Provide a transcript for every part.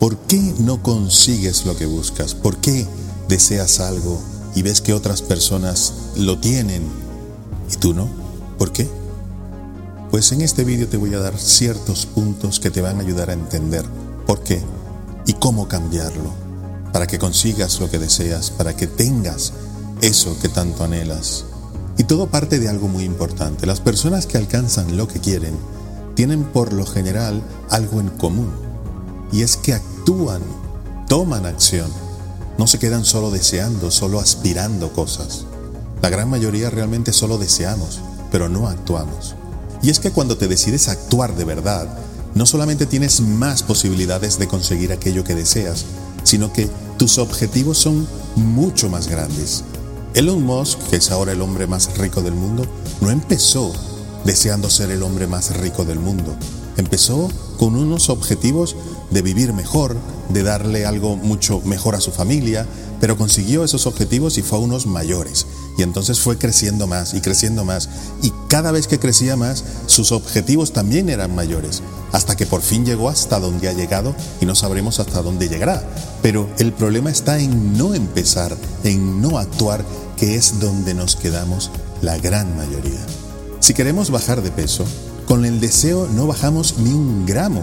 ¿Por qué no consigues lo que buscas? ¿Por qué deseas algo y ves que otras personas lo tienen y tú no? ¿Por qué? Pues en este vídeo te voy a dar ciertos puntos que te van a ayudar a entender por qué y cómo cambiarlo, para que consigas lo que deseas, para que tengas eso que tanto anhelas. Y todo parte de algo muy importante. Las personas que alcanzan lo que quieren tienen por lo general algo en común y es que actúan, toman acción. No se quedan solo deseando, solo aspirando cosas. La gran mayoría realmente solo deseamos, pero no actuamos. Y es que cuando te decides actuar de verdad, no solamente tienes más posibilidades de conseguir aquello que deseas, sino que tus objetivos son mucho más grandes. Elon Musk, que es ahora el hombre más rico del mundo, no empezó deseando ser el hombre más rico del mundo. Empezó con unos objetivos de vivir mejor, de darle algo mucho mejor a su familia, pero consiguió esos objetivos y fue a unos mayores. Y entonces fue creciendo más y creciendo más. Y cada vez que crecía más, sus objetivos también eran mayores. Hasta que por fin llegó hasta donde ha llegado y no sabremos hasta dónde llegará. Pero el problema está en no empezar, en no actuar, que es donde nos quedamos la gran mayoría. Si queremos bajar de peso, con el deseo no bajamos ni un gramo.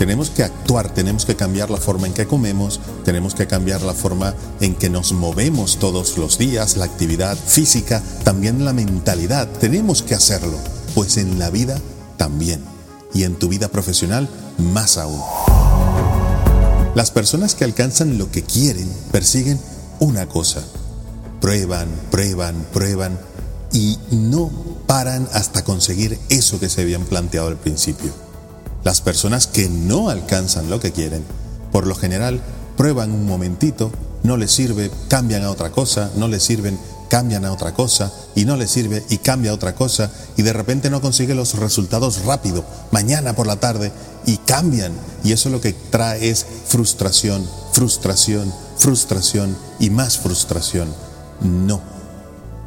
Tenemos que actuar, tenemos que cambiar la forma en que comemos, tenemos que cambiar la forma en que nos movemos todos los días, la actividad física, también la mentalidad. Tenemos que hacerlo, pues en la vida también. Y en tu vida profesional más aún. Las personas que alcanzan lo que quieren persiguen una cosa. Prueban, prueban, prueban y no paran hasta conseguir eso que se habían planteado al principio. Las personas que no alcanzan lo que quieren, por lo general, prueban un momentito, no les sirve, cambian a otra cosa, no les sirven, cambian a otra cosa, y no les sirve y cambia a otra cosa, y de repente no consigue los resultados rápido, mañana por la tarde, y cambian. Y eso lo que trae es frustración, frustración, frustración y más frustración. No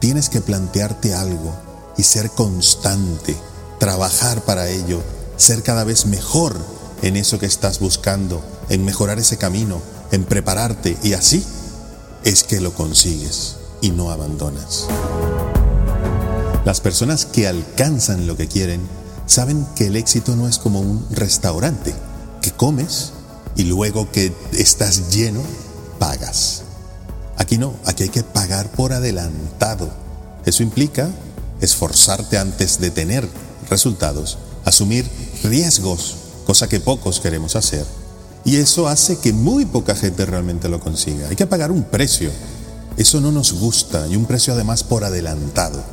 Tienes que plantearte algo y ser constante, trabajar para ello, ser cada vez mejor en eso que estás buscando, en mejorar ese camino, en prepararte y así es que lo consigues y no abandonas. Las personas que alcanzan lo que quieren saben que el éxito no es como un restaurante, que comes y luego que estás lleno, pagas. Aquí no, aquí hay que pagar por adelantado. Eso implica esforzarte antes de tener resultados, asumir riesgos, cosa que pocos queremos hacer. Y eso hace que muy poca gente realmente lo consiga. Hay que pagar un precio. Eso no nos gusta y un precio además por adelantado.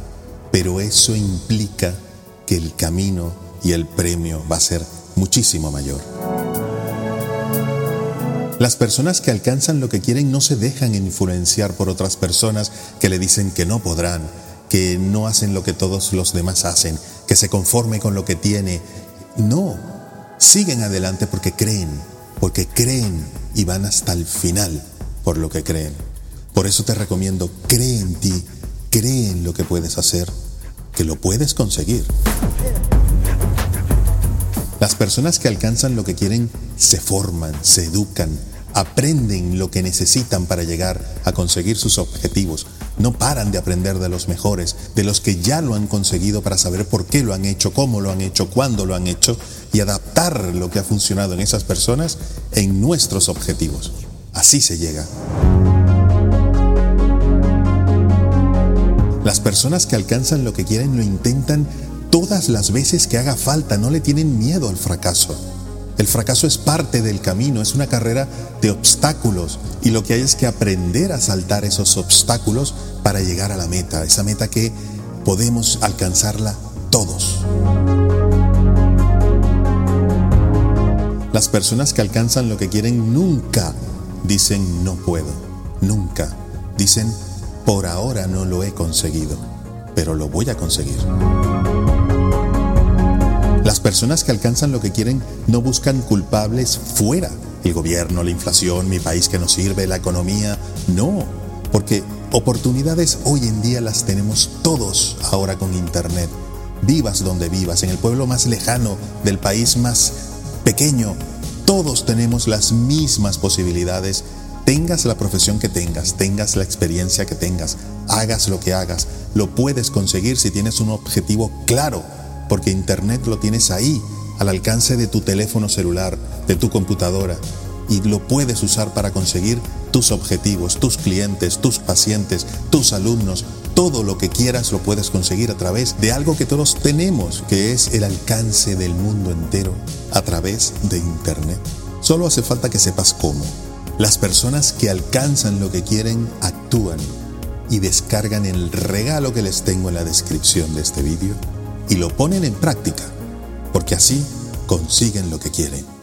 Pero eso implica que el camino y el premio va a ser muchísimo mayor. Las personas que alcanzan lo que quieren no se dejan influenciar por otras personas que le dicen que no podrán, que no hacen lo que todos los demás hacen, que se conforme con lo que tiene. No, siguen adelante porque creen, porque creen y van hasta el final por lo que creen. Por eso te recomiendo, cree en ti, cree en lo que puedes hacer, que lo puedes conseguir. Las personas que alcanzan lo que quieren se forman, se educan, aprenden lo que necesitan para llegar a conseguir sus objetivos. No paran de aprender de los mejores, de los que ya lo han conseguido para saber por qué lo han hecho, cómo lo han hecho, cuándo lo han hecho y adaptar lo que ha funcionado en esas personas en nuestros objetivos. Así se llega. Las personas que alcanzan lo que quieren lo intentan todas las veces que haga falta, no le tienen miedo al fracaso. El fracaso es parte del camino, es una carrera de obstáculos y lo que hay es que aprender a saltar esos obstáculos para llegar a la meta, esa meta que podemos alcanzarla todos. Las personas que alcanzan lo que quieren nunca dicen no puedo, nunca. Dicen por ahora no lo he conseguido, pero lo voy a conseguir. Las personas que alcanzan lo que quieren no buscan culpables fuera. El gobierno, la inflación, mi país que no sirve, la economía. No, porque oportunidades hoy en día las tenemos todos ahora con Internet. Vivas donde vivas, en el pueblo más lejano, del país más pequeño, todos tenemos las mismas posibilidades, tengas la profesión que tengas, tengas la experiencia que tengas, hagas lo que hagas, lo puedes conseguir si tienes un objetivo claro, porque Internet lo tienes ahí, al alcance de tu teléfono celular, de tu computadora, y lo puedes usar para conseguir tus objetivos, tus clientes, tus pacientes, tus alumnos, todo lo que quieras lo puedes conseguir a través de algo que todos tenemos, que es el alcance del mundo entero a través de Internet. Solo hace falta que sepas cómo. Las personas que alcanzan lo que quieren actúan y descargan el regalo que les tengo en la descripción de este vídeo y lo ponen en práctica, porque así consiguen lo que quieren.